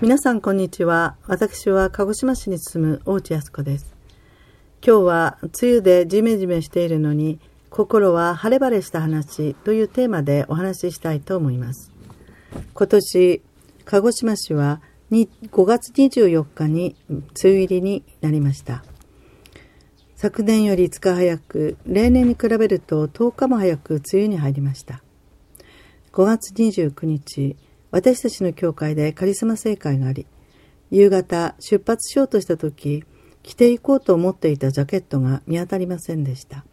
皆さんこんにちは。私は鹿児島市に住む大内康子です。今日は梅雨でジメジメしているのに心は晴れ晴れした話というテーマでお話ししたいと思います。今年、鹿児島市は5月24日に梅雨入りになりました。昨年より5日早く、例年に比べると10日も早く梅雨に入りました。5月29日、私たちの教会でカリスマ聖会があり、夕方出発しようとした時、着ていこうと思っていたジャケットが見当たりませんでした。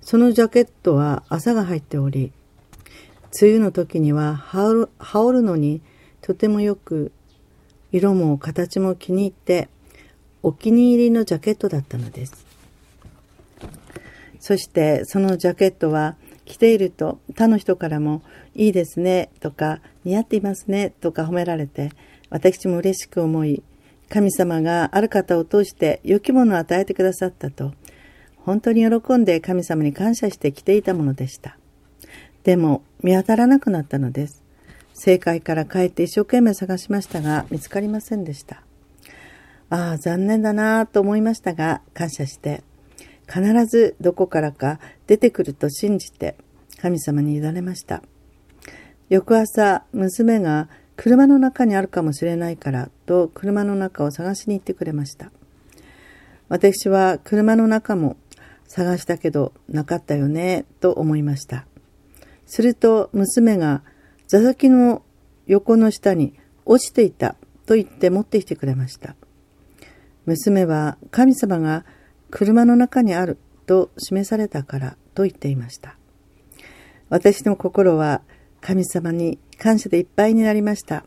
そのジャケットは朝が入っており、梅雨の時には羽織る羽織るのにとてもよく、色も形も気に入って、お気に入りのジャケットだったのです。そしてそのジャケットは着ていると他の人からもいいですねとか似合っていますねとか褒められて私も嬉しく思い神様がある方を通して良きものを与えてくださったと本当に喜んで神様に感謝して着ていたものでした。でも見当たらなくなったのです。正解から帰って一生懸命探しましたが見つかりませんでした。ああ、残念だなぁと思いましたが感謝して必ずどこからか出てくると信じて神様に委ねました。翌朝、娘が車の中にあるかもしれないからと車の中を探しに行ってくれました。私は車の中も探したけどなかったよねと思いました。すると娘が座席の横の下に落ちていたと言って持ってきてくれました。娘は神様が車の中にあると示されたからと言っていました。私の心は神様に感謝でいっぱいになりました。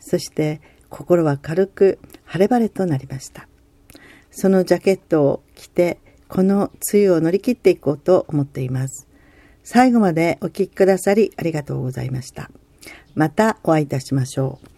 そして心は軽く晴れ晴れとなりました。そのジャケットを着てこの梅雨を乗り切っていこうと思っています。最後までお聴きくださりありがとうございました。またお会いいたしましょう。